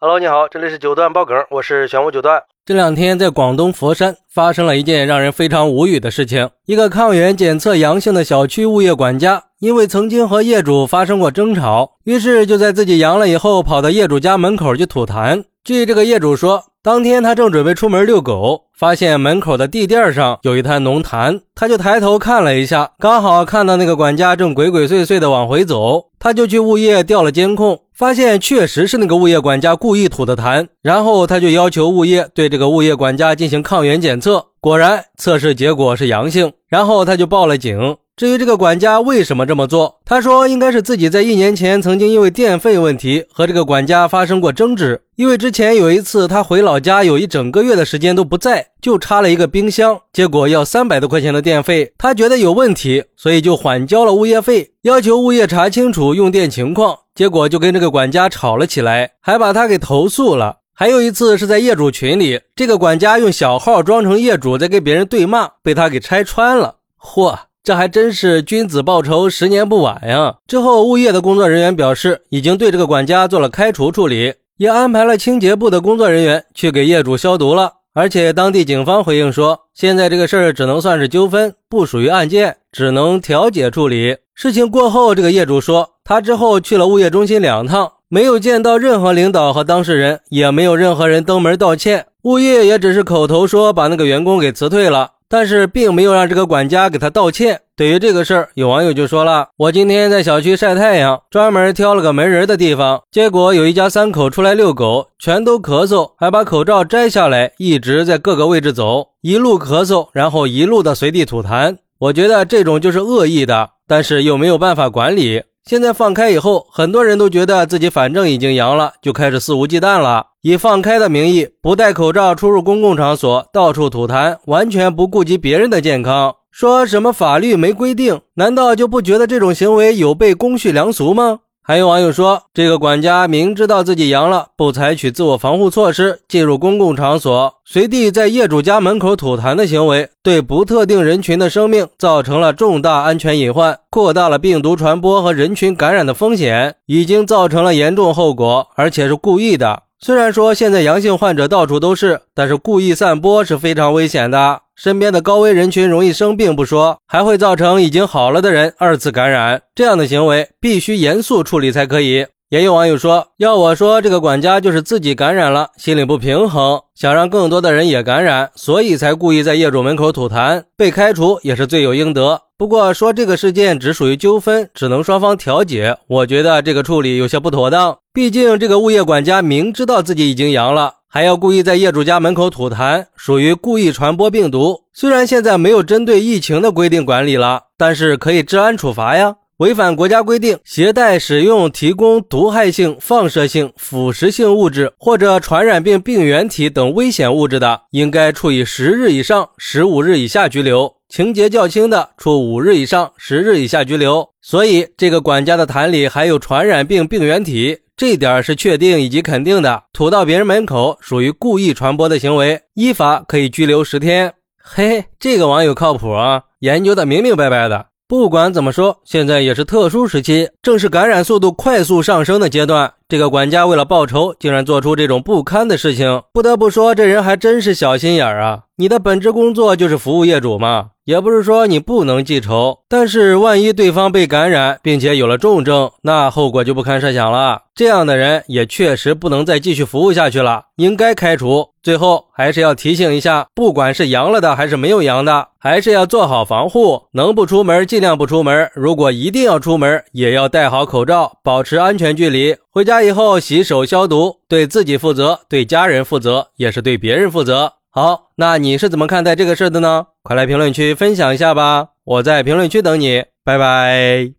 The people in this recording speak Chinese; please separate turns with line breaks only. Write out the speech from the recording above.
Hello，你好，这里是九段爆梗，我是玄武九段。
这两天在广东佛山发生了一件让人非常无语的事情：一个抗原检测阳性的小区物业管家，因为曾经和业主发生过争吵，于是就在自己阳了以后，跑到业主家门口去吐痰。据这个业主说，当天他正准备出门遛狗，发现门口的地垫上有一滩浓痰，他就抬头看了一下，刚好看到那个管家正鬼鬼祟祟的往回走，他就去物业调了监控。发现确实是那个物业管家故意吐的痰，然后他就要求物业对这个物业管家进行抗原检测，果然测试结果是阳性，然后他就报了警。至于这个管家为什么这么做，他说应该是自己在一年前曾经因为电费问题和这个管家发生过争执。因为之前有一次他回老家有一整个月的时间都不在，就插了一个冰箱，结果要三百多块钱的电费，他觉得有问题，所以就缓交了物业费，要求物业查清楚用电情况，结果就跟这个管家吵了起来，还把他给投诉了。还有一次是在业主群里，这个管家用小号装成业主在跟别人对骂，被他给拆穿了。嚯！这还真是君子报仇，十年不晚呀！之后，物业的工作人员表示，已经对这个管家做了开除处理，也安排了清洁部的工作人员去给业主消毒了。而且，当地警方回应说，现在这个事儿只能算是纠纷，不属于案件，只能调解处理。事情过后，这个业主说，他之后去了物业中心两趟，没有见到任何领导和当事人，也没有任何人登门道歉，物业也只是口头说把那个员工给辞退了。但是并没有让这个管家给他道歉。对于这个事儿，有网友就说了：“我今天在小区晒太阳，专门挑了个没人的地方，结果有一家三口出来遛狗，全都咳嗽，还把口罩摘下来，一直在各个位置走，一路咳嗽，然后一路的随地吐痰。我觉得这种就是恶意的，但是又没有办法管理。现在放开以后，很多人都觉得自己反正已经阳了，就开始肆无忌惮了。”以放开的名义，不戴口罩出入公共场所，到处吐痰，完全不顾及别人的健康。说什么法律没规定，难道就不觉得这种行为有悖公序良俗吗？还有网友说，这个管家明知道自己阳了，不采取自我防护措施，进入公共场所，随地在业主家门口吐痰的行为，对不特定人群的生命造成了重大安全隐患，扩大了病毒传播和人群感染的风险，已经造成了严重后果，而且是故意的。虽然说现在阳性患者到处都是，但是故意散播是非常危险的。身边的高危人群容易生病不说，还会造成已经好了的人二次感染。这样的行为必须严肃处理才可以。也有网友说，要我说，这个管家就是自己感染了，心里不平衡，想让更多的人也感染，所以才故意在业主门口吐痰，被开除也是罪有应得。不过说这个事件只属于纠纷，只能双方调解，我觉得这个处理有些不妥当。毕竟这个物业管家明知道自己已经阳了，还要故意在业主家门口吐痰，属于故意传播病毒。虽然现在没有针对疫情的规定管理了，但是可以治安处罚呀。违反国家规定，携带、使用、提供毒害性、放射性、腐蚀性物质或者传染病病原体等危险物质的，应该处以十日以上十五日以下拘留；情节较轻的，处五日以上十日以下拘留。所以，这个管家的痰里含有传染病病原体，这点是确定以及肯定的。吐到别人门口，属于故意传播的行为，依法可以拘留十天。嘿，这个网友靠谱啊，研究的明明白白的。不管怎么说，现在也是特殊时期，正是感染速度快速上升的阶段。这个管家为了报仇，竟然做出这种不堪的事情，不得不说，这人还真是小心眼儿啊！你的本职工作就是服务业主嘛，也不是说你不能记仇，但是万一对方被感染，并且有了重症，那后果就不堪设想了。这样的人也确实不能再继续服务下去了，应该开除。最后还是要提醒一下，不管是阳了的还是没有阳的，还是要做好防护，能不出门尽量不出门。如果一定要出门，也要戴好口罩，保持安全距离。回家以后洗手消毒，对自己负责，对家人负责，也是对别人负责。好，那你是怎么看待这个事的呢？快来评论区分享一下吧，我在评论区等你，拜拜。